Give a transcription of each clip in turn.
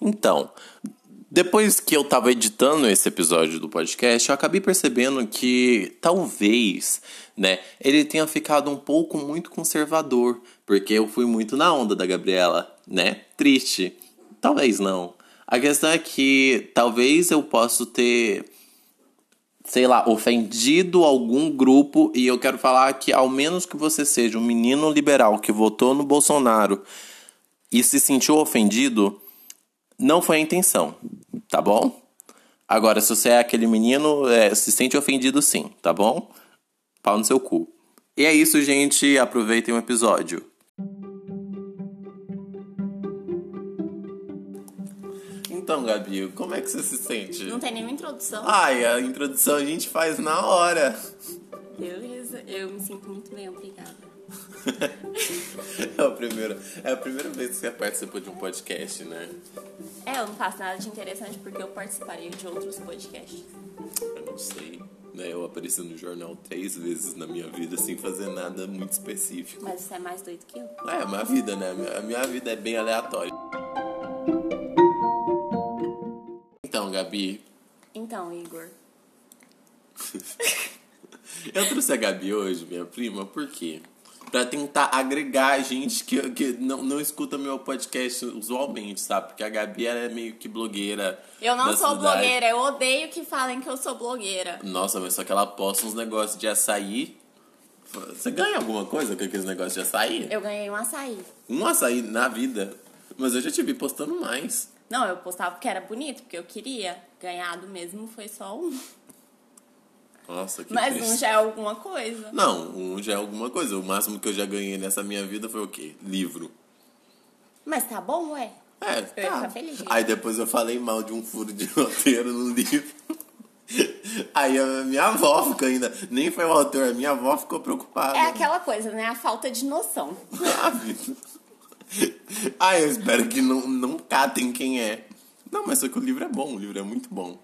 Então, depois que eu tava editando esse episódio do podcast, eu acabei percebendo que talvez, né, ele tenha ficado um pouco muito conservador, porque eu fui muito na onda da Gabriela, né? Triste. Talvez não. A questão é que talvez eu possa ter sei lá, ofendido algum grupo e eu quero falar que ao menos que você seja um menino liberal que votou no Bolsonaro e se sentiu ofendido, não foi a intenção, tá bom? Agora, se você é aquele menino, é, se sente ofendido sim, tá bom? Pau no seu cu. E é isso, gente. Aproveitem o episódio. Então, Gabi, como é que você se sente? Não tem nenhuma introdução. Ai, a introdução a gente faz na hora. Beleza, eu me sinto muito bem, obrigada. é, a primeira, é a primeira vez que você participa de um podcast, né? É, eu não faço nada de interessante porque eu participaria de outros podcasts. Eu não sei. Né, eu apareci no jornal três vezes na minha vida sem fazer nada muito específico. Mas você é mais doido que eu? É, a minha vida, né? A minha vida é bem aleatória. Então, Gabi. Então, Igor. eu trouxe a Gabi hoje, minha prima, por quê? Pra tentar agregar gente que, que não, não escuta meu podcast usualmente, sabe? Porque a Gabi ela é meio que blogueira. Eu não sou cidade. blogueira, eu odeio que falem que eu sou blogueira. Nossa, mas só que ela posta uns negócios de açaí. Você ganha alguma coisa com aqueles negócios de açaí? Eu ganhei um açaí. Um açaí na vida. Mas eu já te vi postando mais. Não, eu postava porque era bonito, porque eu queria. Ganhado mesmo foi só um. Nossa, que Mas triste. um já é alguma coisa. Não, um já é alguma coisa. O máximo que eu já ganhei nessa minha vida foi o quê? Livro. Mas tá bom, ué. É, Eu ia tá. ficar feliz. Aí depois eu falei mal de um furo de roteiro no livro. Aí a minha avó ficou ainda. Nem foi o autor, a minha avó ficou preocupada. É aquela coisa, né? A falta de noção. Sabe? Ah, eu espero que não, não catem quem é. Não, mas só que o livro é bom, o livro é muito bom.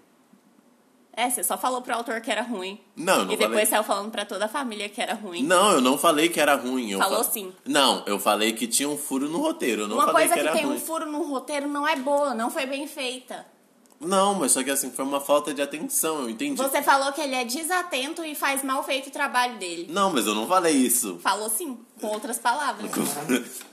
É, você só falou pro autor que era ruim. Não, eu não E depois falei. saiu falando pra toda a família que era ruim. Não, eu não falei que era ruim. Falou fa- sim. Não, eu falei que tinha um furo no roteiro. Não Uma falei coisa que que, era tem ruim. um furo no roteiro não é boa, não foi bem feita. Não, mas só que assim, foi uma falta de atenção, eu entendi. Você falou que ele é desatento e faz mal feito o trabalho dele. Não, mas eu não falei isso. Falou sim, com outras palavras.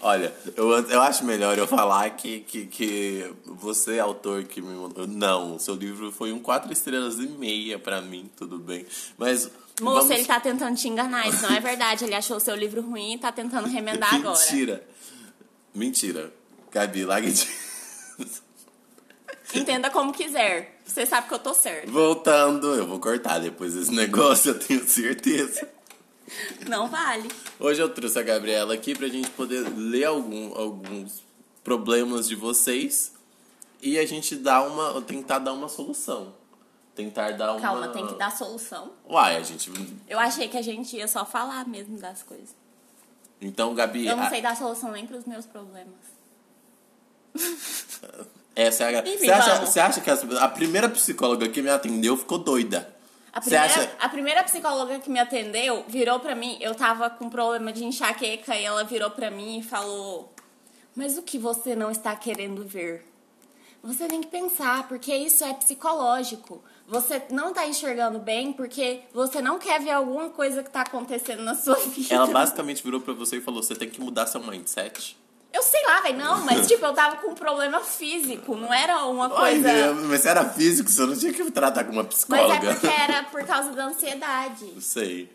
Olha, eu, eu acho melhor eu falar que, que, que você, autor, que me mandou. Não, seu livro foi um quatro estrelas e meia pra mim, tudo bem. Mas. Moço, vamos... ele tá tentando te enganar, isso não é verdade. Ele achou o seu livro ruim e tá tentando remendar agora. Mentira. Mentira. Gabi, larga de. Entenda como quiser. Você sabe que eu tô certo. Voltando, eu vou cortar depois esse negócio, eu tenho certeza. Não vale. Hoje eu trouxe a Gabriela aqui pra gente poder ler algum, alguns problemas de vocês e a gente dar uma. tentar dar uma solução. Tentar dar uma. Calma, tem que dar solução. Uai, a gente. Eu achei que a gente ia só falar mesmo das coisas. Então, Gabi. Eu não a- sei dar solução nem pros meus problemas. Essa é a... Enfim, você, acha, você acha que as- a primeira psicóloga que me atendeu ficou doida? A primeira, acha. a primeira psicóloga que me atendeu virou pra mim, eu tava com problema de enxaqueca e ela virou pra mim e falou: Mas o que você não está querendo ver? Você tem que pensar, porque isso é psicológico. Você não tá enxergando bem porque você não quer ver alguma coisa que tá acontecendo na sua vida. Ela basicamente virou pra você e falou: você tem que mudar seu mindset. Eu sei lá, velho, não, mas tipo, eu tava com um problema físico, não era uma Ai, coisa. meu, mas se era físico, você não tinha que tratar com uma Mas psicóloga. é porque era por causa da ansiedade. Sei.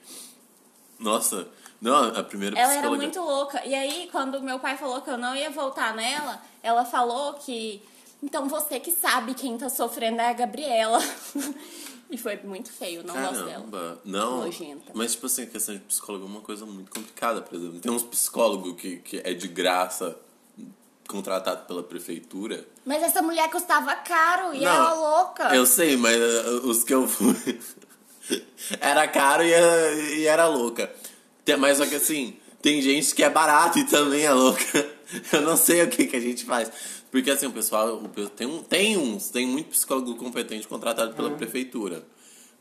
Nossa, não, a primeira Ela era psicóloga. muito louca. E aí, quando meu pai falou que eu não ia voltar nela, ela falou que. Então você que sabe quem tá sofrendo é a Gabriela. e foi muito feio, não gosto dela. Caramba, não. Nojenta. Mas, tipo assim, a questão de psicólogo é uma coisa muito complicada, por exemplo. Tem uns psicólogos que, que é de graça, contratado pela prefeitura. Mas essa mulher custava caro e Não, ela louca. Eu sei, mas uh, os que eu fui. era caro e, uh, e era louca. Mas só que assim, tem gente que é barato e também é louca. Eu não sei o que, que a gente faz. Porque assim, o pessoal. o Tem, um, tem uns, tem muito psicólogo competente contratado pela Uhum. prefeitura.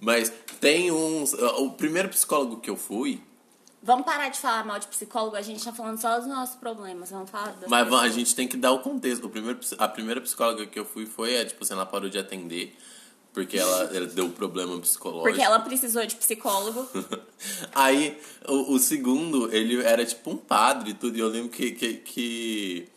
Mas tem uns. O primeiro psicólogo que eu fui. Vamos parar de falar mal de psicólogo, a gente tá falando só dos nossos problemas. Vamos falar das Mas vamos, a pessoas. gente tem que dar o contexto. O primeiro, a primeira psicóloga que eu fui foi, é, tipo assim, ela parou de atender. Porque ela, ela deu problema psicológico. Porque ela precisou de psicólogo. Aí, o, o segundo, ele era tipo um padre e tudo. E eu lembro que, que, que,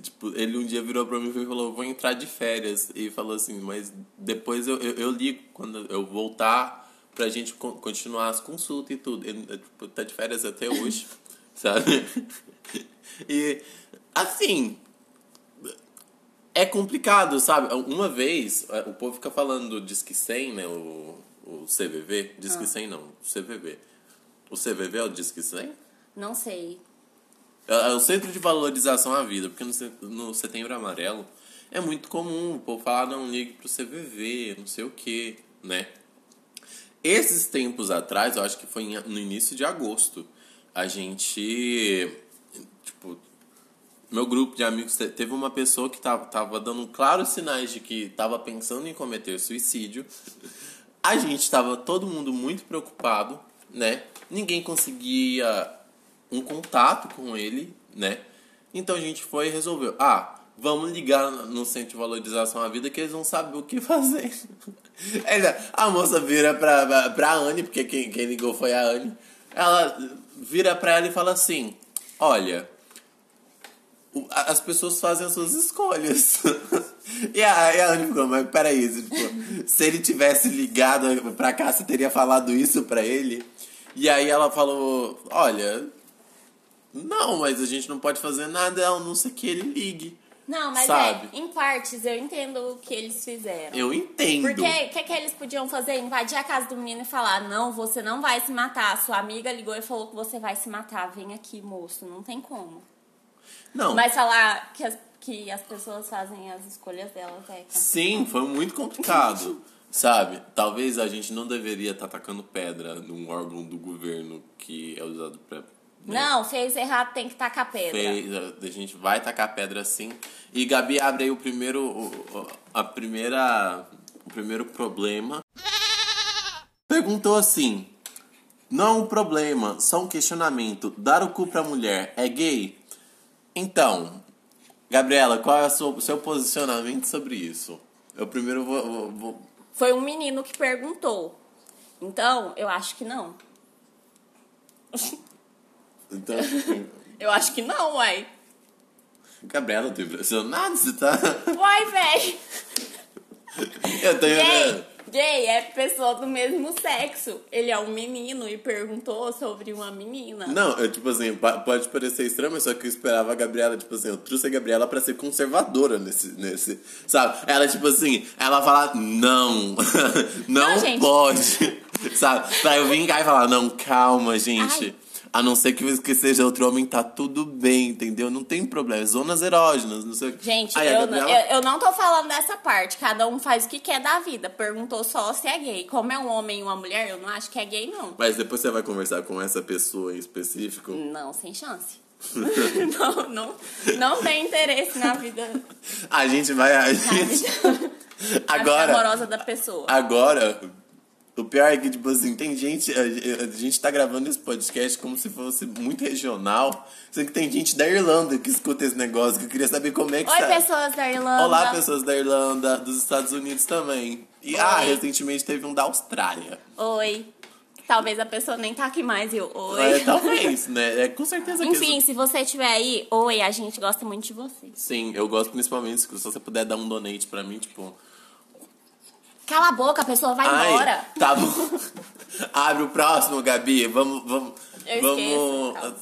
Tipo, ele um dia virou pra mim e falou: Vou entrar de férias. E falou assim: Mas depois eu, eu, eu ligo quando eu voltar pra gente con- continuar as consultas e tudo. Ele tipo, tá de férias até hoje, sabe? E, assim, é complicado, sabe? Uma vez, é, o povo fica falando do Disque 100, né? O, o CVV. Disque 100 não, o CVV. O CVV é o Disque 100? Não sei. É é o Centro de Valorização à Vida, porque no, no Setembro Amarelo é muito comum o povo falar, não, ligue pro CVV, não sei o que, né? Esses tempos atrás, eu acho que foi no início de agosto, a gente, tipo, meu grupo de amigos te- teve uma pessoa que tava, tava dando claros sinais de que tava pensando em cometer suicídio. A gente tava todo mundo muito preocupado, né? Ninguém conseguia um contato com ele, né? Então a gente foi e resolveu. Ah, vamos ligar no Centro de Valorização à Vida que eles vão saber o que fazer. A moça vira pra, pra, pra Anne, porque quem, quem ligou foi a Anne. Ela vira pra ela e fala assim: Olha, as pessoas fazem as suas escolhas. e, a, e a Anne ficou, mas peraí, se, tipo, se ele tivesse ligado pra cá, você teria falado isso pra ele? E aí ela falou, olha, não, mas a gente não pode fazer nada, a não ser que ele ligue. Não, mas Sabe? é, em partes eu entendo o que eles fizeram. Eu entendo. Porque o que, que eles podiam fazer? Invadir a casa do menino e falar: Não, você não vai se matar. Sua amiga ligou e falou que você vai se matar. Vem aqui, moço. Não tem como. Não, Mas falar que as, que as pessoas fazem as escolhas delas é. sim, foi muito complicado. Sabe? Talvez a gente não deveria estar tacando pedra num órgão do governo que é usado pra. né, Não, fez errado, tem que tacar pedra. fez, a gente vai tacar pedra sim. E Gabi abre aí o primeiro, o- a primeira, o primeiro problema. Perguntou assim: Não é um problema, só um questionamento. Dar o cu pra mulher é gay? Então, Gabriela, qual é o seu, o seu posicionamento sobre isso? Eu primeiro vou- vou- vou Foi um menino que perguntou. Então, eu acho que não. então, Eu acho que não, uai. Gabriela, eu tô impressionado, você tá. Uai, véi. Eu. Gay, gay é pessoa do mesmo sexo. Ele é um menino e perguntou sobre uma menina. Não, eu, tipo assim, pode parecer estranho, mas só que eu esperava a Gabriela, tipo assim, eu trouxe a Gabriela pra ser conservadora nesse, nesse, sabe? Ela, tipo assim, ela fala, não, não, Não, pode, sabe? Pra eu cá e falar, não, calma, gente. Ai. A não ser que, que seja outro homem, tá tudo bem, entendeu? Não tem problema. Zonas erógenas, não sei o que. Gente, Aí a eu, Gabriela- eu, eu não tô falando dessa parte. Cada um faz o que quer da vida. Perguntou só se é gay. Como é um homem e uma mulher, eu não acho que é gay, não. Mas depois você vai conversar com essa pessoa em específico. Não, sem chance. não, não, não tem interesse na vida, A gente vai. A gente, vida agora. amorosa da pessoa. Agora, o pior é que, tipo assim, tem gente. A, a gente tá gravando esse podcast como se fosse muito regional. Sendo que tem gente da Irlanda que escuta esse negócio, que eu queria saber como é que Oi, tá. pessoas da Irlanda. Olá, pessoas da Irlanda, dos Estados Unidos também. E, ah, Oi. recentemente teve um da Austrália. Oi. Talvez a pessoa nem tá aqui mais, eu. Oi. É, talvez, né? É, com certeza que Enfim, se você estiver aí, oi, a gente gosta muito de você. Sim, eu gosto principalmente se você puder dar um donate pra mim, tipo. Cala a boca, a pessoa vai Ai, embora. Tá bom. abre o próximo, Gabi. Vamos. vamos Eu vamos.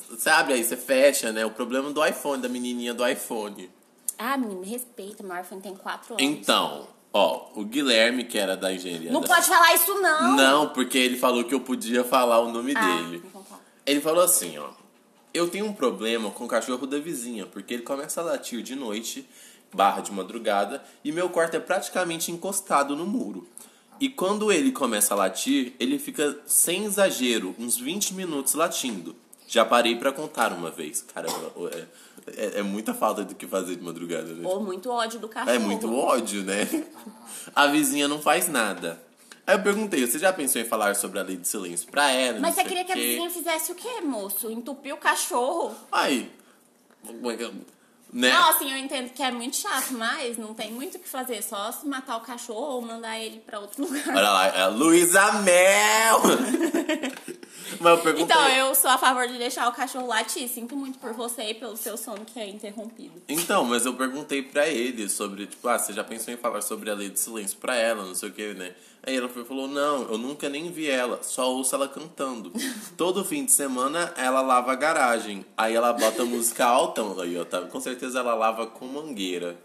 esqueço, abre aí, você fecha, né? O problema do iPhone, da menininha do iPhone. Ah, menino, me respeita, meu iPhone tem 4 anos. Então, ó, o Guilherme, que era da engenharia. Não da- pode falar isso, não. Não, porque ele falou que eu podia falar o nome Ah, dele. então tá. Ele falou assim, ó. Eu tenho um problema com o cachorro da vizinha, porque ele começa a latir de noite, barra de madrugada, e meu quarto é praticamente encostado no muro. E quando ele começa a latir, ele fica, sem exagero, uns 20 minutos latindo. Já parei pra contar uma vez. Caramba, é, é, é muita falta do que fazer de madrugada, né? Ou muito ódio do cachorro. É muito ódio, né? A vizinha não faz nada. Aí eu perguntei, você já pensou em falar sobre a lei de silêncio pra ela? Mas você queria que a vizinha fizesse o quê, moço? Entupir o cachorro? Aí. Né? Não, assim, eu entendo que é muito chato, mas não tem muito o que fazer. Só se matar o cachorro ou mandar ele pra outro lugar. Olha lá, é a Luísa Mel! Mas eu perguntei. Então, eu sou a favor de deixar o cachorro latir. Sinto muito por você e pelo seu sono que é interrompido. Então, mas eu perguntei pra ele sobre, tipo, ah, você já pensou em falar sobre a lei de silêncio pra ela, não sei o que, né? Aí ela foi- falou, não, eu nunca nem vi ela, só ouço ela cantando. Todo fim de semana ela lava a garagem. Aí ela bota música alta, aí, ó, tá? Com certeza ela lava com mangueira.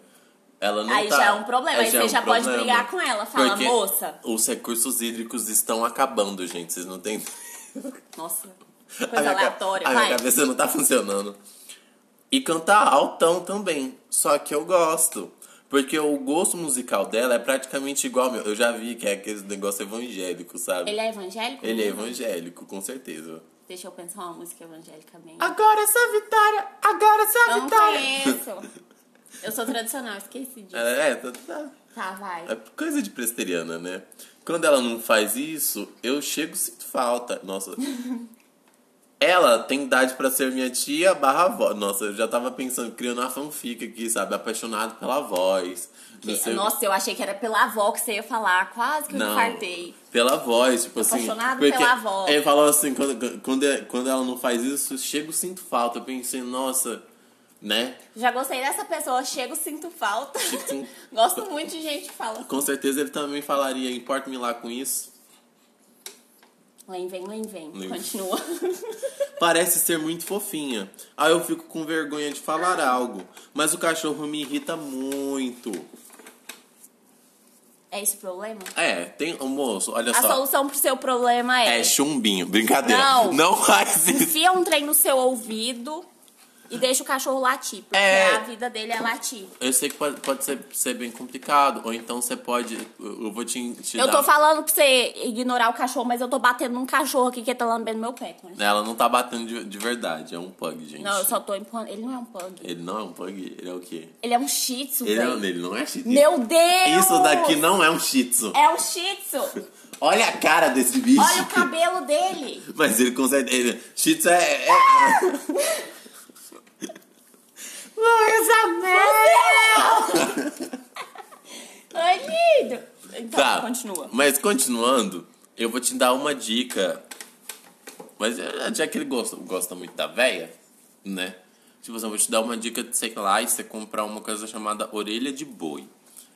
Ela não Aí tá- já é um problema, aí já você já pode brigar com ela, fala, Porque "Moça." Os recursos hídricos estão acabando, gente, vocês não têm. Nossa, A coisa minha ca- aleatória, A minha vai. cabeça não tá funcionando. E cantar altão também. Só que eu gosto. Porque o gosto musical dela é praticamente igual ao meu. Eu já vi que é aquele negócio evangélico, sabe? Ele é evangélico? Ele é evangélico, com certeza. Deixa eu pensar uma música evangélica bem. Agora essa vitória! Agora essa eu não vitória! conheço. Eu sou tradicional, esqueci disso. É, é, tá, tá. Tá, vai. É coisa de presteriana, né? Quando ela não faz isso, eu chego e sinto falta. Nossa. Ela tem idade pra ser minha tia barra avó. Nossa, eu já tava pensando, criando uma fanfic aqui, sabe? Apaixonado pela voz. não sei- Nossa, eu achei que era pela avó que você ia falar. Quase que eu Não, pela voz, tipo assim. Apaixonado pela voz. Ele falou assim, quando, quando, quando ela não faz isso, chego sinto falta. Eu pensei, nossa, né? Já gostei dessa pessoa. Chego, sinto falta. Sinto- Gosto muito de gente que fala. Com certeza ele também falaria, importa-me lá com isso. Vem, vem, vem, vem. Vem. Continua. Parece ser muito fofinha. Aí eu fico com vergonha de falar algo. Mas o cachorro me irrita muito. É esse o problema? É, tem. moço, olha A só. solução pro seu problema é... É chumbinho. Brincadeira. Não. Não faz isso. Enfia um trem no seu ouvido e deixa o cachorro latir. Porque É. a vida dele é latir. Eu sei que pode, pode ser, ser bem complicado. Ou então você pode. Eu vou te, te Eu dar. tô falando pra você ignorar o cachorro, mas eu tô batendo num cachorro aqui que tá lambendo meu pé. Concha. Ela não tá batendo de, de verdade. É um pug, gente. Não, eu só tô empurrando. Ele não é um pug. Ele não é um pug? Ele é o quê? Ele é um shih tzu, Ele, é, ele não é shih tzu. Meu Deus! Isso daqui não é um shih tzu. É um shih tzu. Olha a cara desse bicho. Olha o cabelo dele. Mas ele consegue. Ele, shih tzu é. é... Luísa! Ai, lindo. Então, Tá. continua. Mas continuando, eu vou te dar uma dica. Mas já que ele gosta, gosta muito da véia, né? Tipo assim, eu vou te dar uma dica de, sei lá, e você comprar uma coisa chamada orelha de boi,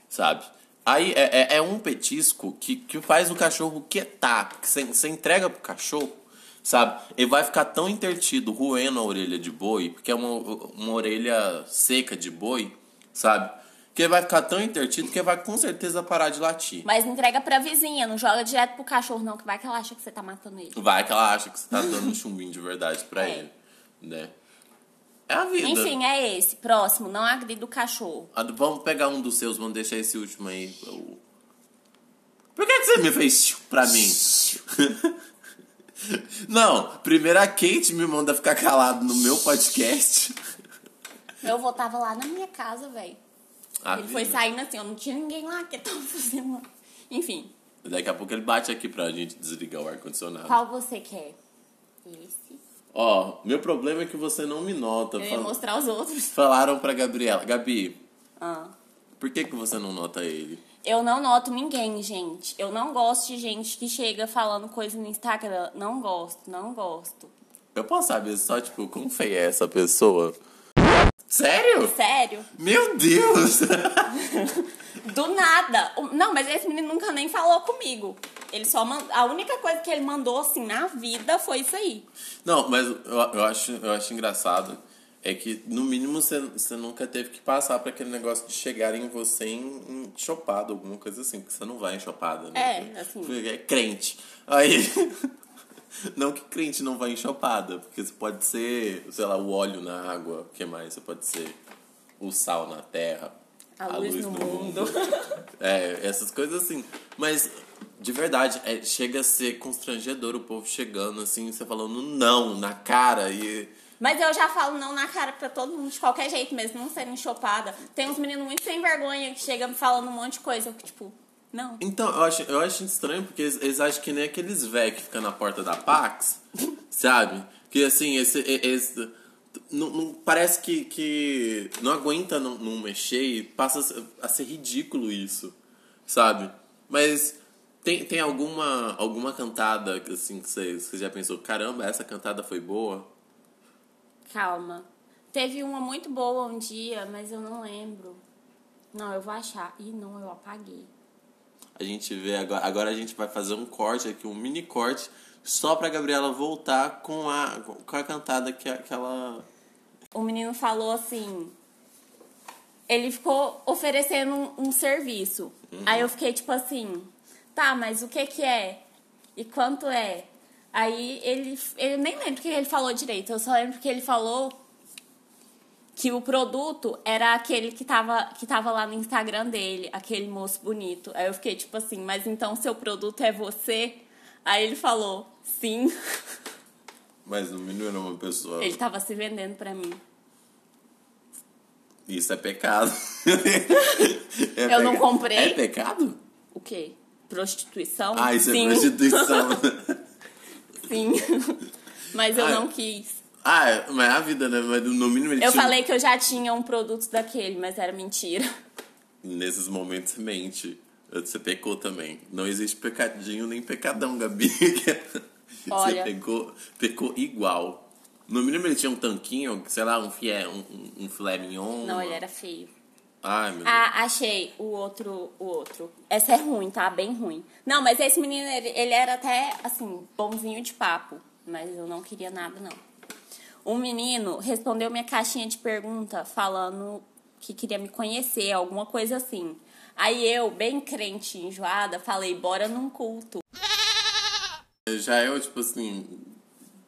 sabe? Aí é, é, é um petisco que, que faz o cachorro quietar. Que você, você entrega pro cachorro, sabe? Ele vai ficar tão intertido roendo a orelha de boi, porque é uma, uma orelha seca de boi, sabe? Que ele vai ficar tão intertido que ele vai com certeza parar de latir. Mas entrega pra vizinha, não joga direto pro cachorro, não, que vai que ela acha que você tá matando ele. Vai que ela acha que você tá dando um chumbinho de verdade pra É. ele, né? É a vida. Enfim, é esse. Próximo, não agrida o cachorro. Ah, Vamos pegar um dos seus, vamos deixar esse último aí. Por que, que você me fez pra mim? Não, primeiro a Kate me manda ficar calado no meu podcast. Eu vou tava lá na minha casa, velho. Ele foi saindo assim, eu não tinha ninguém lá que tava fazendo lá. Enfim, Daqui a pouco ele bate aqui pra gente desligar o ar-condicionado. qual você quer? Esse. Ó, meu problema é que você não me nota. Eu ia Fal- mostrar os outros. Falaram pra Gabriela. Gabi, Ah. por que, que você não nota ele? Eu não noto ninguém, gente. Eu não gosto de gente que chega falando coisa no Instagram. Não gosto, não gosto. Eu posso saber só, tipo, como feia é essa pessoa? Sério? Sério? Meu Deus! Do nada. Não, mas esse menino nunca nem falou comigo. Ele só mandou. A única coisa que ele mandou assim na vida foi isso aí. Não, mas eu, eu, acho, eu acho engraçado é que, no mínimo, você, você nunca teve que passar pra aquele negócio de chegar em você em, chopado, alguma coisa assim, porque você não vai em chopada, né? É, assim. É crente. Aí. Não que crente não vai em chopada, porque você pode ser, sei lá, o óleo na água, o que mais? Você pode ser o sal na terra, A luz no mundo. É, essas coisas assim. Mas, de verdade, é, chega a ser constrangedor o povo chegando assim, você falando não na cara e. Mas eu já falo não na cara pra todo mundo, de qualquer jeito mesmo, não sendo enxopada. Tem uns meninos muito sem vergonha que chegam falando um monte de coisa. Eu, tipo, Não. Então, eu acho, eu acho estranho porque eles, eles acham que nem aqueles velhos que ficam na porta da Pax, sabe? Que assim, esse. esse não, não- parece que, que não aguenta não, não mexer e passa a ser- a ser ridículo isso, sabe? Mas tem, tem alguma, alguma cantada assim, que você, você já pensou, caramba, essa cantada foi boa? Calma. Teve uma muito boa um dia, mas eu não lembro. Não, eu vou achar. Ih, não, eu apaguei. A gente vê agora, agora a gente vai fazer um corte aqui, um mini corte, só pra Gabriela voltar com a, com a cantada que, que ela. O menino falou assim. Ele ficou oferecendo um, um serviço. Aí eu fiquei tipo assim, tá, mas o que que é? E quanto é? Aí ele. Eu nem lembro o que ele falou direito. Eu só lembro que ele falou que o produto era aquele que tava, que tava lá no Instagram dele, aquele moço bonito. Aí eu fiquei tipo assim, mas então seu produto é você? Aí ele falou, sim. Mas o menino era uma pessoa. Ele tava se vendendo pra mim. Isso é pecado. É Eu não peca- comprei. É pecado? O quê? Prostituição? Ah, isso sim, é prostituição. Sim. Mas eu Ah, não quis. ah, mas é a vida, né? Mas no mínimo ele Eu tinha- falei que eu já tinha um produto daquele, mas era mentira. Nesses momentos você mente. Você pecou também. Não existe pecadinho nem pecadão, Gabi. Olha. Você pecou, pecou igual. No mínimo ele tinha um tanquinho, sei lá, um filé, um, um, um filé mignon. Não, ele era feio. Ai, meu. Ah, achei o outro, o outro. Essa é ruim, tá? Bem ruim. Não, mas esse menino, ele, ele era até, assim, bonzinho de papo. Mas eu não queria nada, não. Um menino respondeu minha caixinha de pergunta falando que queria me conhecer, alguma coisa assim. Aí eu, bem crente, enjoada, falei, bora num culto. Já eu, tipo assim,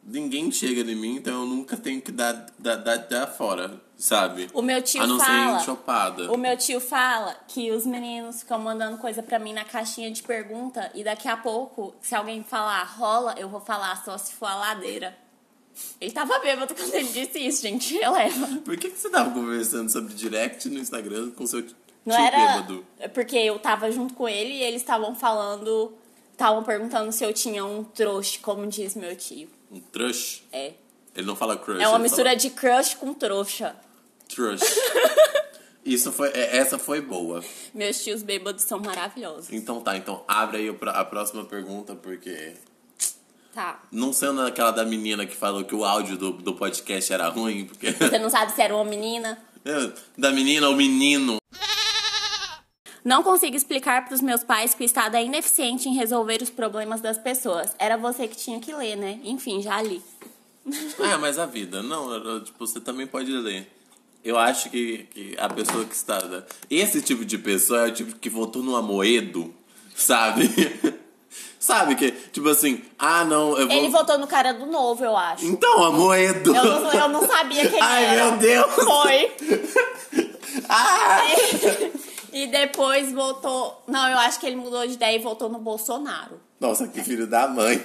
ninguém chega em mim, então eu nunca tenho que dar, dar, dar, dar fora, sabe? O meu tio A não fala. ser enchopada. O meu tio fala que os meninos ficam mandando coisa pra mim na caixinha de pergunta e daqui a pouco, se alguém falar rola, eu vou falar só se for a ladeira. Ele tava bêbado quando ele disse isso, gente. Releva. Por que, que você tava conversando sobre direct no Instagram com seu tio Não era. bêbado? É Porque eu tava junto com ele e eles estavam falando. Estavam perguntando se eu tinha um trouxa, como diz meu tio. Um crush? É. Ele não fala crush. É uma mistura fala de crush com trouxa. Trush. Isso foi, é, essa foi boa. Meus tios bêbados são maravilhosos. Então tá, então abre aí a próxima pergunta, porque. Tá. Não sendo aquela da menina que falou que o áudio do, do podcast era ruim, porque. Você não sabe se era uma menina? da menina ou menino. Não consigo explicar para os meus pais que o Estado é ineficiente em resolver os problemas das pessoas. Era você que tinha que ler, né? Enfim, já li. É, mas a vida, não, eu- tipo, você também pode ler. Eu acho que, que a pessoa que está. Esse tipo de pessoa é o tipo que votou no Amoedo, sabe? sabe que, tipo assim, ah não, eu vou. Ele votou no cara do novo, eu acho. Então, Amoedo! Eu não, eu não sabia quem Ai, era. meu Deus! Foi. Ah! E depois votou. Não, eu acho que ele mudou de ideia e votou no Bolsonaro. Nossa, que filho da mãe.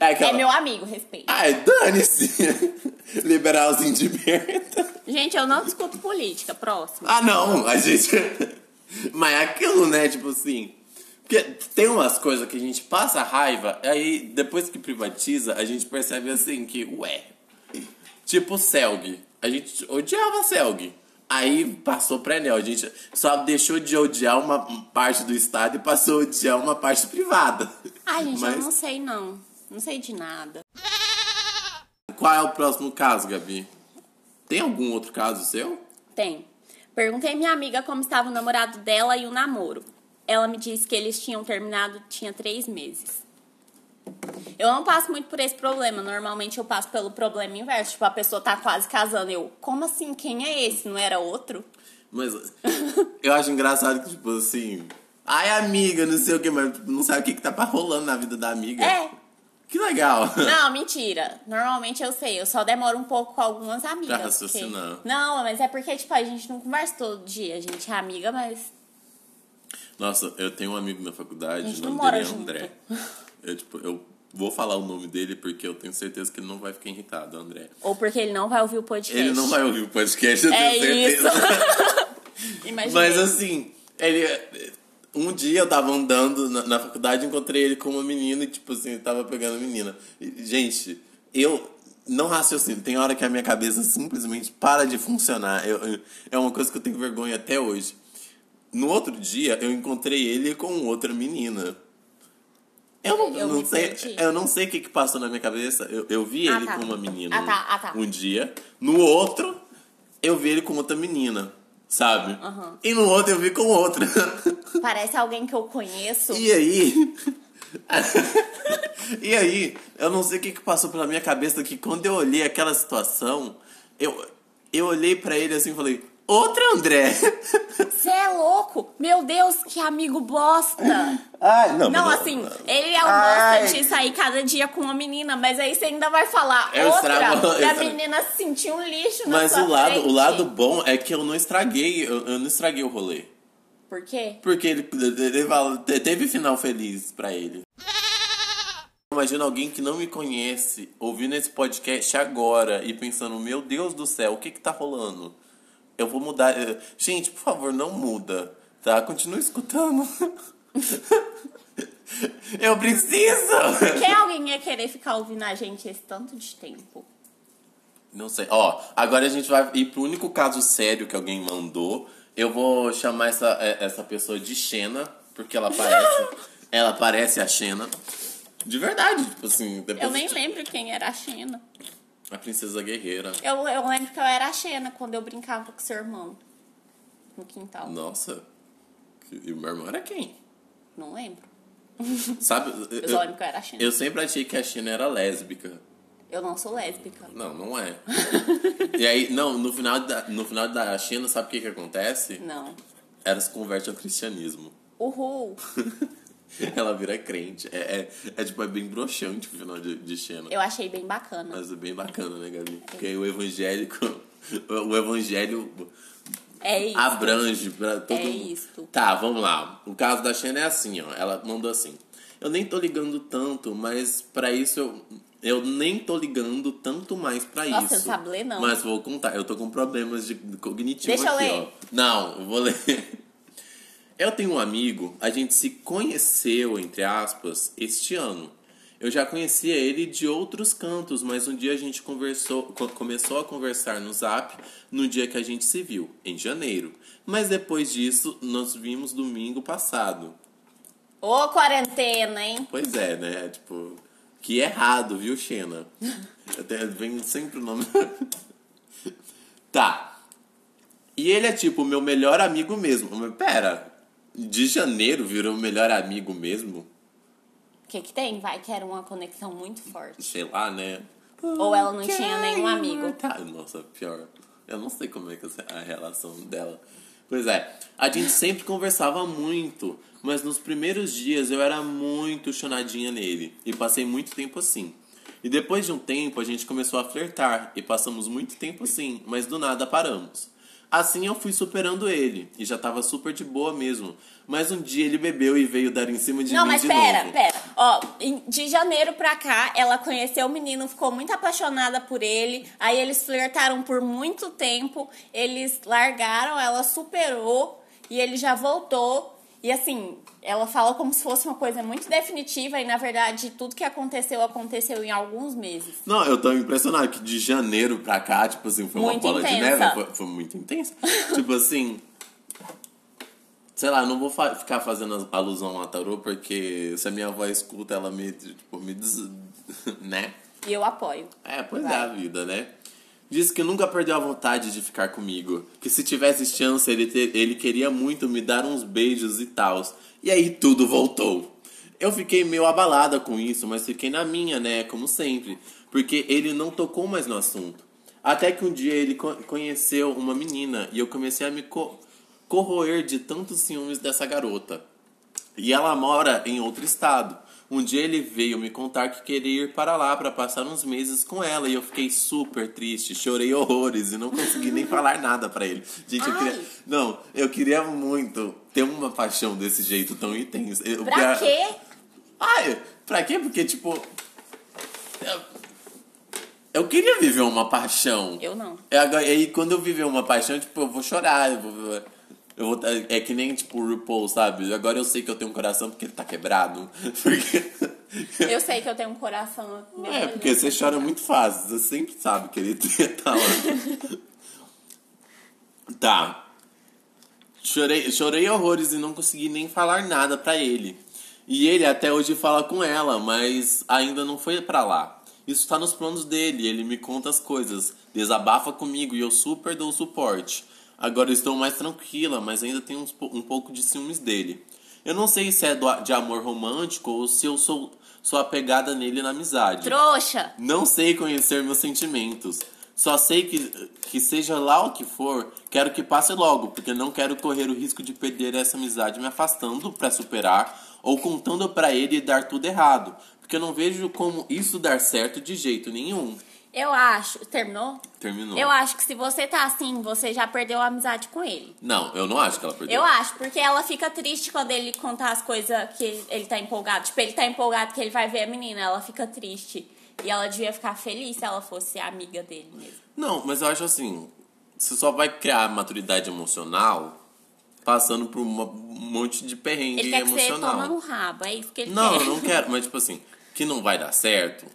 É, aquela... É meu amigo, respeito. Ai, dane-se! Liberalzinho de merda. Gente, eu não discuto política. Próximo. Ah, não, a gente. Mas é aquilo, né? Tipo assim. Porque tem umas coisas que a gente passa raiva, aí depois que privatiza, a gente percebe assim que, ué. Tipo Selg. A gente odiava Selg. Aí passou pra Enel. A gente só deixou de odiar uma parte do Estado e passou a odiar uma parte privada. Ai, gente, Mas eu não sei não. Não sei de nada. qual é o próximo caso, Gabi? Tem algum outro caso seu? Tem. Perguntei à minha amiga como estava o namorado dela e o namoro. Ela me disse que eles tinham terminado tinha três meses. Eu não passo muito por esse problema. Normalmente eu passo pelo problema inverso. Tipo, a pessoa tá quase casando. Eu, como assim? Quem é esse? Não era outro? Mas eu acho engraçado que, tipo assim. Ai, amiga, não sei o que, mas tipo, não sabe o que, que tá rolando na vida da amiga. É. Que legal. Não, mentira. Normalmente eu sei. Eu só demoro um pouco com algumas amigas. Pra raciocinar. porque- Não, mas é porque, tipo, a gente não conversa todo dia. A gente é amiga, mas Nossa, eu tenho um amigo na faculdade, o nome dele é junto. Eu, tipo, eu vou falar o nome dele porque eu tenho certeza que ele não vai ficar irritado, André. Ou porque ele não vai ouvir o podcast. Ele não vai ouvir o podcast, eu É tenho certeza. Imagina. Mas assim, ele. Um dia eu tava andando na, na faculdade encontrei ele com uma menina e, tipo assim, eu tava pegando a menina. E, gente, eu não raciocino. Tem hora que a minha cabeça simplesmente para de funcionar. Eu, eu- é uma coisa que eu tenho vergonha até hoje. No outro dia, eu encontrei ele com outra menina. Eu não, Eu não sei, perdi. eu não sei o que, que passou na minha cabeça. Eu, eu vi Ah, ele tá. com uma menina Ah, tá, ah, tá. um dia. No outro, eu vi ele com outra menina, sabe? E no outro eu vi com outra. Parece alguém que eu conheço. E aí. e aí, eu não sei o que, que passou pela minha cabeça que quando eu olhei aquela situação, eu, eu olhei pra ele assim e falei: Outra André! Você é louco? Meu Deus, que amigo bosta! Ai, não, Não, mas assim, ele é um Ai. bosta de sair cada dia com uma menina, mas aí você ainda vai falar Eu outra estrago- eu e a menina se sentir um lixo na Mas sua o lado, frente. o lado bom é que eu não estraguei, eu, eu não estraguei o rolê. Por quê? Porque ele, ele teve final feliz pra ele. Imagina alguém que não me conhece ouvindo esse podcast agora e pensando, meu Deus do céu, o que que tá rolando? Eu vou mudar. eh, Gente, por favor, não muda, tá? Continua escutando. Eu preciso! Quem alguém ia querer ficar ouvindo a gente esse tanto de tempo? Não sei. Ó, agora a gente vai ir pro único caso sério que alguém mandou. Eu vou chamar essa, é, essa pessoa de Xena, porque ela parece. ela parece a Xena. De verdade, tipo assim. Depois Eu nem lembro quem era a Xena. A princesa guerreira. Eu, eu lembro que eu era a Xena quando eu brincava com seu irmão. No quintal. Nossa. E o meu irmão era quem? Não lembro. Sabe? Eu só lembro que eu era a Xena. eu sempre achei que a Xena era lésbica. Eu não sou lésbica. Não, não é. e aí, não, no final da, no final da Xena, sabe o que que acontece? Não. Ela se converte ao cristianismo. Uhul. Ela vira crente. É, é, é tipo, é bem broxante o final de, de Xena. Eu achei bem bacana. Mas é bem bacana, né, Gabi? Porque o evangélico. O evangelho É isso. abrange pra todo É mundo. isto. Tá, vamos lá. O caso da Xena é assim, ó. Ela mandou assim. Eu nem tô ligando tanto, mas pra isso eu. Eu nem tô ligando tanto mais pra Nossa, isso. você não sabe ler, não. Mas vou contar. Eu tô com problemas de cognitivo Deixa eu aqui, ler. ó. Não, eu vou ler. Eu tenho um amigo, a gente se conheceu, entre aspas, este ano. Eu já conhecia ele de outros cantos, mas um dia a gente conversou, co- começou a conversar no Zap no dia que a gente se viu, em janeiro. Mas depois disso, nós vimos domingo passado. Ô, quarentena, hein? Pois é, né? Tipo, que errado, viu, Xena? Até vem sempre o nome. tá. E ele é tipo o meu melhor amigo mesmo. Mas pera, de janeiro virou melhor amigo mesmo? O que que tem? Vai que era uma conexão muito forte. Sei lá, né? Ou ela não tinha nenhum amigo. Tá, nossa, pior. Eu não sei como é que é a relação dela. Pois é, a gente sempre conversava muito, mas nos primeiros dias eu era muito chonadinha nele e passei muito tempo assim. E depois de um tempo a gente começou a flertar e passamos muito tempo assim, mas do nada paramos. Assim eu fui superando ele e já tava super de boa mesmo. Mas um dia ele bebeu e veio dar em cima de Não, mim mas de pera, novo. pera. Ó, em- de janeiro pra cá, ela conheceu o menino, ficou muito apaixonada por ele. Aí eles flertaram por muito tempo. Eles largaram, ela superou e ele já voltou. E assim, ela fala como se fosse uma coisa muito definitiva e na verdade tudo que aconteceu aconteceu em alguns meses. Não, eu tô impressionado que de janeiro pra cá, tipo assim, foi Muito uma bola de intensa. neve. Foi, foi muito intensa. tipo assim. Sei lá, não vou fa- ficar fazendo alusão a tarô, porque se a minha avó escuta, ela me, tipo, me des... né? E eu apoio. É, pois é Vai. a vida, né? Disse que nunca perdeu a vontade de ficar comigo. Que se tivesse chance, ele, ter- ele queria muito me dar uns beijos e tal. E aí tudo voltou. Eu fiquei meio abalada com isso, mas fiquei na minha, né? Como sempre. Porque ele não tocou mais no assunto. Até que um dia ele co- conheceu uma menina e eu comecei a me co- corroer de tantos ciúmes dessa garota. E ela mora em outro estado. Um dia ele veio me contar que queria ir para lá para passar uns meses com ela e eu fiquei super triste, chorei horrores e não consegui nem falar nada para ele. Gente, eu queria, não, eu queria muito ter uma paixão desse jeito tão intenso. Eu- Pra quê? Ai, pra quê? Porque tipo eu, eu queria viver uma paixão. Eu não. É, E aí, quando eu viver uma paixão, tipo, eu vou chorar. Eu vou, Eu vou, é, é que nem tipo o RuPaul, sabe? Agora eu sei que eu tenho um coração porque ele tá quebrado. Porque. Eu sei que eu tenho um coração. É, porque você chora muito fácil. Você sempre sabe que ele tá lá. tá. Chorei, chorei horrores e não consegui nem falar nada pra ele. E ele até hoje fala com ela, mas ainda não foi pra lá. Isso tá nos planos dele, ele me conta as coisas, desabafa comigo e eu super dou suporte. Agora estou mais tranquila, mas ainda tenho um pouco de ciúmes dele. Eu não sei se é do, de amor romântico ou se eu sou, sou apegada nele na amizade. Trouxa! Não sei conhecer meus sentimentos. Só sei que, que seja lá o que for, quero que passe logo, porque não quero correr o risco de perder essa amizade me afastando para superar ou contando para ele dar tudo errado, porque eu não vejo como isso dar certo de jeito nenhum. Eu acho. Terminou? Terminou. Eu acho que se você tá assim, você já perdeu a amizade com ele. Não, eu não acho que ela perdeu. Eu acho, porque ela fica triste quando ele contar as coisas que ele tá empolgado. Tipo, ele tá empolgado que ele vai ver a menina, ela fica triste. E ela devia ficar feliz se ela fosse amiga dele mesmo. Não, mas eu acho assim, você só vai criar maturidade emocional passando por uma- um monte de perrengue Ele quer que você emocional. toma no rabo, é isso que ele Não, quer. eu não quero, mas tipo assim, que não vai dar certo,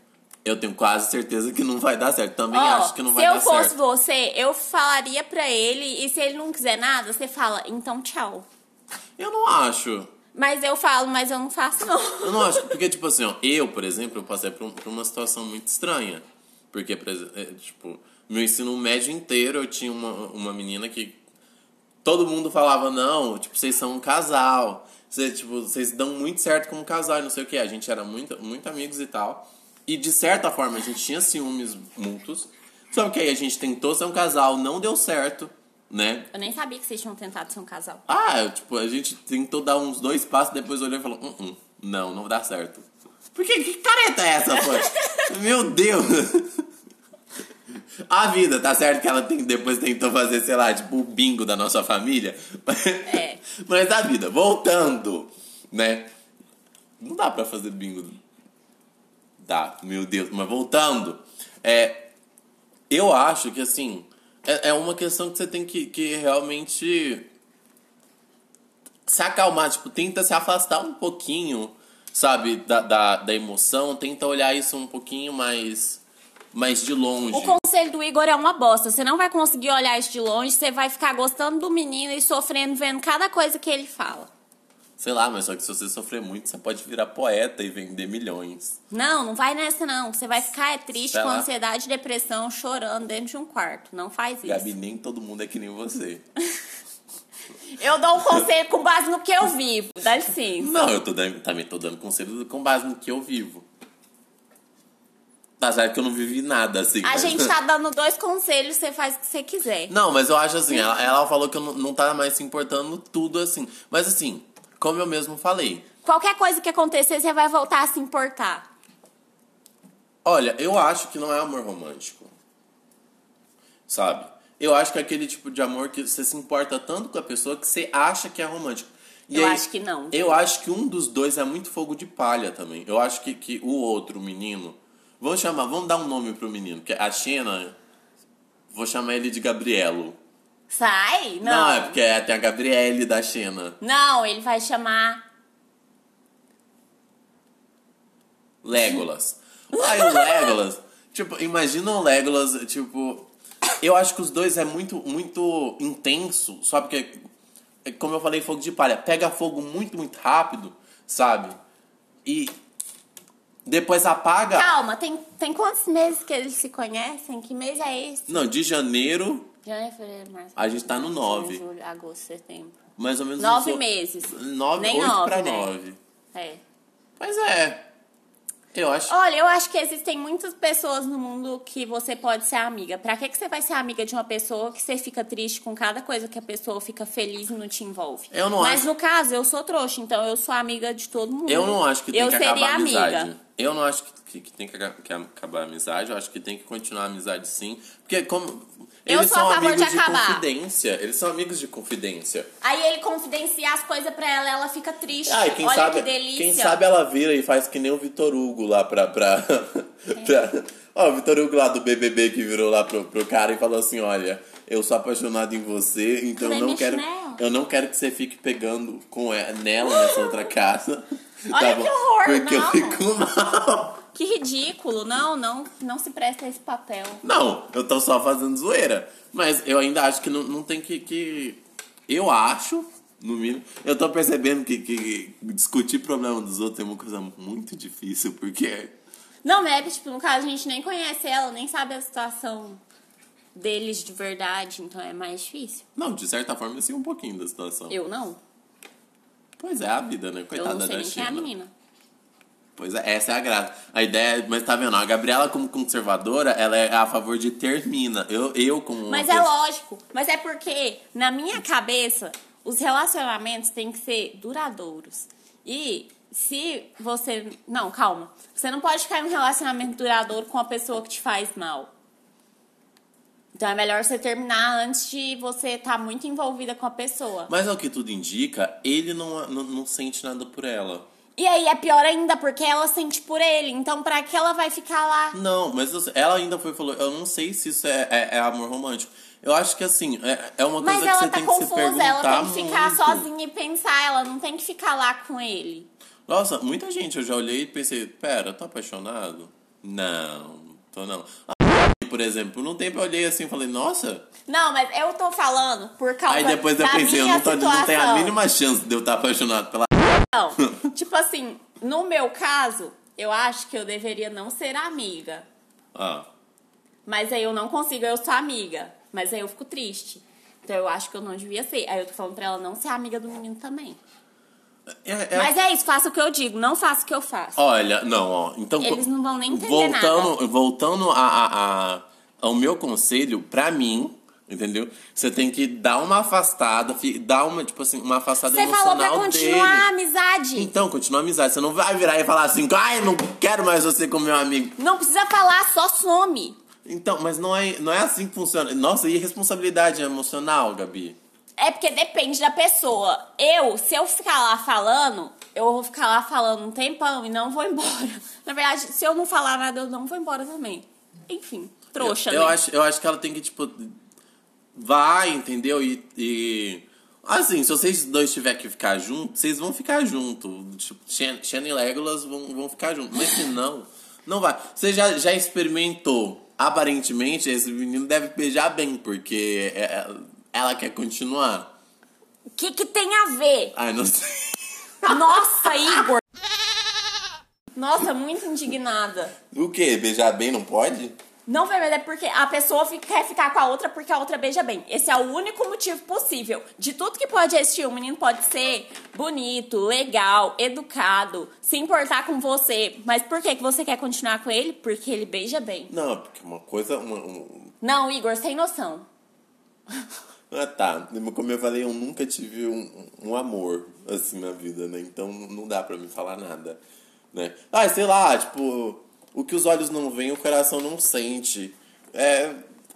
eu tenho quase certeza que não vai dar certo. Também Ó, acho que não vai se dar eu fosse certo. você, eu falaria pra ele, e se ele não quiser nada, você fala, então tchau. Eu não acho. Mas eu falo, mas eu não faço, não. Eu não acho, porque, tipo assim, ó, eu, por exemplo, eu passei por, um- por uma situação muito estranha. Porque, é, tipo, meu ensino médio inteiro eu tinha uma, uma menina que todo mundo falava, não, tipo, vocês são um casal. Vocês, tipo, vocês dão muito certo como casal e não sei o que. A gente era muito, muito amigos e tal. E de certa forma a gente tinha ciúmes mútuos. Só que aí a gente tentou ser um casal, não deu certo, né? Eu nem sabia que vocês tinham tentado ser um casal. Ah, tipo, a gente tentou dar uns dois passos, depois olhou e falou, "Hum, hum, não, não dá certo. Por que? Que careta é essa, pô? Meu Deus! A vida, tá certo que ela tem, depois tentou fazer, sei lá, tipo, o bingo da nossa família. É. Mas a vida, voltando, né? Não dá pra fazer bingo. Dá, meu Deus, mas voltando. É, eu acho que, assim, é, é uma questão que você tem que, que realmente se acalmar, tipo, tenta se afastar um pouquinho, sabe, da, da, da emoção, tenta olhar isso um pouquinho mais, mais de longe. O conselho do Igor é uma bosta. Você não vai conseguir olhar isso de longe, você vai ficar gostando do menino e sofrendo vendo cada coisa que ele fala. Sei lá, mas só que se você sofrer muito, você pode virar poeta e vender milhões. Não, não vai nessa não. Você vai ficar é triste Sei com lá. ansiedade e depressão chorando dentro de um quarto. Não faz isso. Gabi, nem todo mundo é que nem você. Eu dou um conselho com base no que eu vivo. Dá licença. Não, eu tô dando, também tô dando conselho com base no que eu vivo. Tá certo que eu não vivi nada, assim. A mas- gente tá dando dois conselhos, você faz o que você quiser. Não, mas eu acho assim, ela, ela falou que eu não, não tá mais se importando tudo assim. Mas assim, como eu mesmo falei, Qualquer coisa que acontecer, você vai voltar a se importar. olha, eu acho que não é amor romântico. Sabe? Eu acho que é aquele tipo de amor que você se importa tanto com a pessoa que você acha que é romântico. E Eu aí, acho que não. Eu acho que um dos dois é muito fogo de palha também. Eu acho que, que o outro, o menino. Vamos chamar, vamos dar um nome pro menino, que é a Xena. Vou chamar ele de Gabrielo. Sai? Não. Não, é porque é, tem a Gabriele da Xena. Não, ele vai chamar. Legolas. Aí o Legolas, tipo, imagina o Legolas, tipo, eu acho que os dois é muito, muito intenso, só porque, como eu falei, fogo de palha, pega fogo muito, muito rápido, sabe? E depois apaga. Calma, tem, tem quantos meses que eles se conhecem? Que mês é esse? Não, de janeiro, Janeiro, fevereiro, março. A gente tá no junho, nove. Julho, agosto, setembro. mais ou menos. Nove meses. Nove, Nem oito nove, pra né? nove. É. Mas é. Eu acho. Olha, eu acho que existem muitas pessoas no mundo que você pode ser amiga. Pra que, que você vai ser amiga de uma pessoa que você fica triste com cada coisa que a pessoa fica feliz e não te envolve? Eu não Mas acho- no caso, eu sou trouxa, então eu sou amiga de todo mundo. Eu não acho que tem eu que acabar a amizade. amiga. Eu não acho que, que- que tem que, que acabar a amizade. Eu acho que tem que continuar a amizade sim. Porque como. Eu Eles sou a são favor amigos de acabar. confidência. Eles são amigos de confidência. Aí ele confidencia as coisas pra ela, ela fica triste. Ah, e quem Olha sabe, que delícia. quem sabe ela vira e faz que nem o Vitor Hugo lá pra. pra, pra- Ó, o Vitor Hugo lá do BBB que virou lá pro, pro cara e falou assim: olha, eu sou apaixonado em você, então eu não quero, eu não quero que você fique pegando com ela, nela nessa outra casa. Tá Olha que horror, Porque eu não. fico mal. Que ridículo. Não, não, não se presta a esse papel. Não, eu tô só fazendo zoeira. Mas eu ainda acho que não, não tem que, que. Eu acho, no mínimo. Eu tô percebendo que, que discutir problema dos outros é uma coisa muito difícil, porque. Não, né? Tipo, no caso, a gente nem conhece ela, nem sabe a situação deles de verdade, então é mais difícil. Não, de certa forma, eu sei um pouquinho da situação. Eu não. Pois é, a vida, né? Eu Coitada não sei da nem quem é China. a menina. Pois é, essa é a graça. A ideia, é- mas tá vendo? A Gabriela, como conservadora, ela é a favor de termina. Eu, eu como. Mas é pessoa- lógico. Mas é porque, na minha cabeça, os relacionamentos têm que ser duradouros. E se você. Não, calma. Você não pode ficar em um relacionamento duradouro com uma pessoa que te faz mal. Então é melhor você terminar antes de você estar muito envolvida com a pessoa. Mas ao que tudo indica, ele não, não, não sente nada por ela. E aí é pior ainda, porque ela sente por ele. Então pra que ela vai ficar lá? Não, mas ela ainda foi e falou, eu não sei se isso é, é- é amor romântico. Eu acho que assim, é, é uma coisa Mas que você tá tem que se confusa, perguntar ela tem que ficar muito. sozinha e pensar, ela não tem que ficar lá com ele. Nossa, muita gente eu já olhei e pensei, pera, tô apaixonado? Não, tô não. Ah, Por exemplo, num tempo eu olhei assim e falei, nossa. Não, mas eu tô falando por causa Aí depois eu da pensei, eu minha não, tô, não tenho a mínima chance de eu estar apaixonado pela. Não, tipo assim, no meu caso, eu acho que eu deveria não ser amiga. Ah, Mas aí eu não consigo, eu sou amiga. Mas aí eu fico triste. Então eu acho que eu não devia ser. Aí eu tô falando pra ela não ser amiga do menino também. é, é- Mas é isso, faça o que eu digo, não faça o que eu faço. Olha, não, ó. Então, Eles não vão nem entender voltando, nada. Voltando a, a- a- ao meu conselho, pra mim, entendeu? Você tem que dar uma afastada, dar uma, tipo assim, uma afastada Você falou emocional pra continuar a dele. amizade. Então, continua a amizade. Você não vai virar e falar assim, ai, não quero mais você como meu amigo. Não precisa falar, só some. Então, mas não é, não é assim que funciona. Nossa, e responsabilidade emocional, Gabi? É porque depende da pessoa. Eu, se eu ficar lá falando, eu vou ficar lá falando um tempão e não vou embora. Na verdade, se eu não falar nada, eu não vou embora também. Enfim, trouxa, eu, eu né? acho, eu acho que ela tem que, tipo, vai, entendeu? E, e- assim, se vocês dois tiverem que ficar juntos, vocês vão ficar juntos. Tipo, Shan Shan e Legolas vão, vão ficar juntos. Mas se não, não vai. Você já, já experimentou. Aparentemente, esse menino deve beijar bem, porque é- ela quer continuar. O que, que tem a ver? Ai, não sei. Nossa, Igor! Nossa, muito indignada. O quê? Beijar bem não pode? Não, velho, é porque a pessoa fica- quer ficar com a outra porque a outra beija bem. Esse é o único motivo possível. De tudo que pode existir, o menino pode ser bonito, legal, educado, se importar com você. Mas por que, que você quer continuar com ele? Porque ele beija bem. Não, porque uma coisa. Uma, um- Não, Igor, sem noção. Ah, tá. Como eu falei, eu nunca tive um, um amor assim na vida, né? Então não dá pra me falar nada, né? Ah, sei lá, tipo, o que os olhos não veem, o coração não sente. É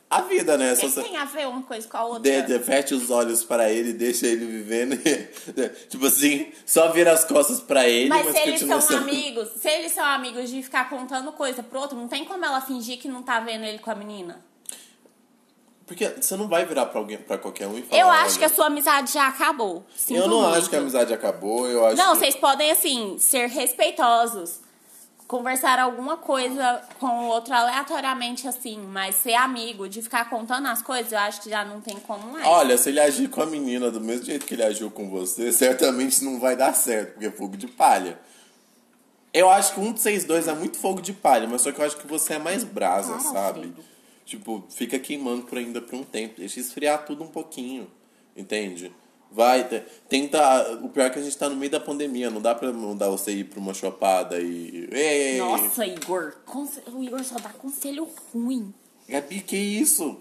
a vida, né? Só você tem a ver uma coisa com a outra? de, de, os olhos para ele, deixa ele vivendo. tipo assim, só vira as costas pra ele, Mas mas, se eles são sendo- amigos, se eles são amigos de ficar contando coisa pro outro, não tem como ela fingir que não tá vendo ele com a menina. Porque você não vai virar pra alguém, para qualquer um e falar. Eu acho olha, que a sua amizade já acabou. Sinto Eu não muito. acho que a amizade acabou, eu acho Não, que... vocês podem, assim, ser respeitosos. Conversar alguma coisa com o outro aleatoriamente, assim. Mas ser amigo, de ficar contando as coisas, eu acho que já não tem como mais. Olha, se ele agir com a menina do mesmo jeito que ele agiu com você, certamente não vai dar certo, porque é fogo de palha. Eu acho que um de vocês dois é muito fogo de palha, mas só que eu acho que você é mais brasa, Para, sabe? Alfredo. Tipo, fica queimando por ainda por um tempo. Deixa esfriar tudo um pouquinho. Entende? Vai, te- tenta. O pior é que a gente tá no meio da pandemia, não dá pra mandar você ir pra uma chopada e. Ei, Nossa, Igor. conse- O Igor só dá conselho ruim. Gabi, que isso?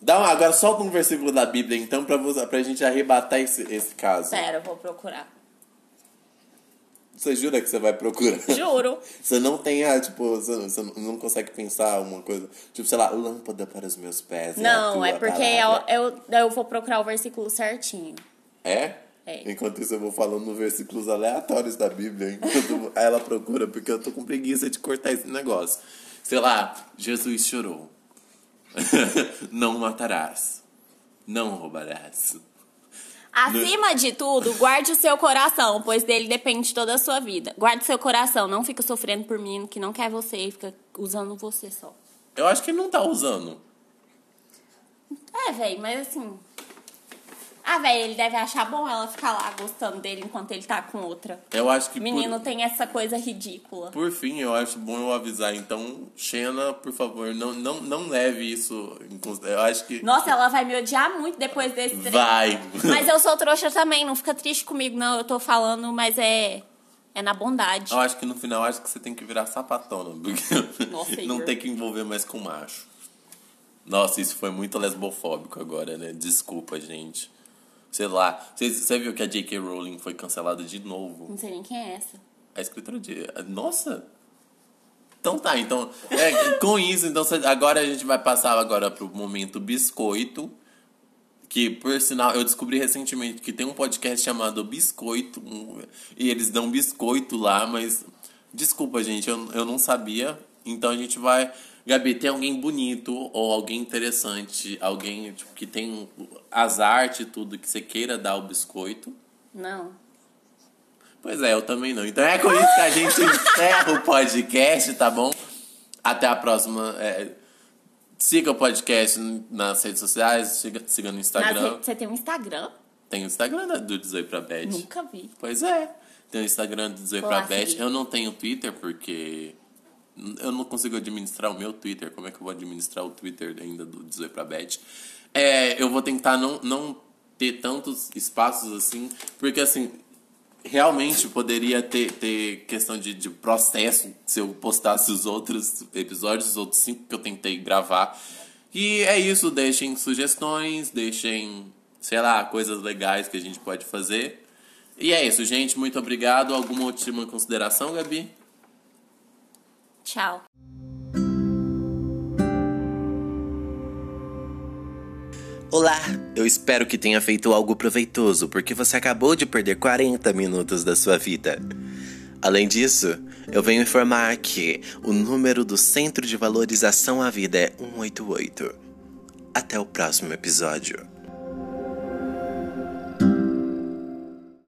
Dá uma, agora solta um versículo da Bíblia, então, pra, você, pra gente arrebatar esse, esse caso. Pera, eu vou procurar. Você jura que você vai procurar? Juro. Você não tem a, tipo, você, você não consegue pensar uma coisa, tipo, sei lá, lâmpada para os meus pés. a Não, tua é porque eu, eu, eu vou procurar o versículo certinho. É? É. Enquanto isso, eu vou falando versículos aleatórios da Bíblia, enquanto ela procura, porque eu tô com preguiça de cortar esse negócio. Sei lá, Jesus chorou. não matarás. Não roubarás. Acima de tudo, guarde o seu coração, pois dele depende toda a sua vida. Guarde seu coração, não fica sofrendo por menino que não quer você e fica usando você só. Eu acho que ele não tá usando. É, velho, mas assim. Ah, velho, ele deve achar bom ela ficar lá gostando dele enquanto ele tá com outra. Eu acho que. Menino por, tem essa coisa ridícula. por fim, eu acho bom eu avisar. Então, Xena, por favor, não, não, não leve isso em consideração. Eu acho que. Nossa, ela vai me odiar muito depois desse treino. Vai! Mas eu sou trouxa também, não fica triste comigo, não. Eu tô falando, mas é. É na bondade. Eu acho que no final acho que você tem que virar sapatona, porque Nossa, não tem que envolver mais com macho. Nossa, isso foi muito lesbofóbico agora, né? Desculpa, gente. Sei lá. Você, você viu que a J.K. Rowling foi cancelada de novo? Não sei nem quem é essa. A escritora de. Nossa! Então tá, então. é, com isso, então agora a gente vai passar agora pro momento biscoito. Que, por sinal, eu descobri recentemente que tem um podcast chamado Biscoito. um- e eles dão biscoito lá, mas. Desculpa, gente, eu, eu não sabia. Então a gente vai. Gabi, tem alguém bonito ou alguém interessante, alguém tipo, que tem as artes e tudo que você queira dar o biscoito? Não. Pois é, eu também não. Então é com isso que a gente encerra o podcast, tá bom? Até a próxima. é, siga o podcast nas redes sociais, siga, siga no Instagram. Você tem um Instagram? Tem o Instagram do 18 pra Beth. Nunca vi. Pois é. Tem o Instagram do 18 Vou pra Beth. Eu não tenho Twitter porque eu não consigo administrar o meu Twitter. Como é que eu vou administrar o Twitter ainda do 18 pra Beth? É, eu vou tentar não, não ter tantos espaços assim, porque assim, realmente poderia ter, ter questão de, de processo se eu postasse os outros episódios, os outros cinco que eu tentei gravar. E é isso, deixem sugestões, deixem, sei lá, coisas legais que a gente pode fazer. E é isso, gente. Muito obrigado. Alguma última consideração, Gabi? Tchau. Olá, eu espero que tenha feito algo proveitoso, porque você acabou de perder 40 minutos da sua vida. Além disso, eu venho informar que o número do Centro de Valorização à Vida é 188. Até o próximo episódio.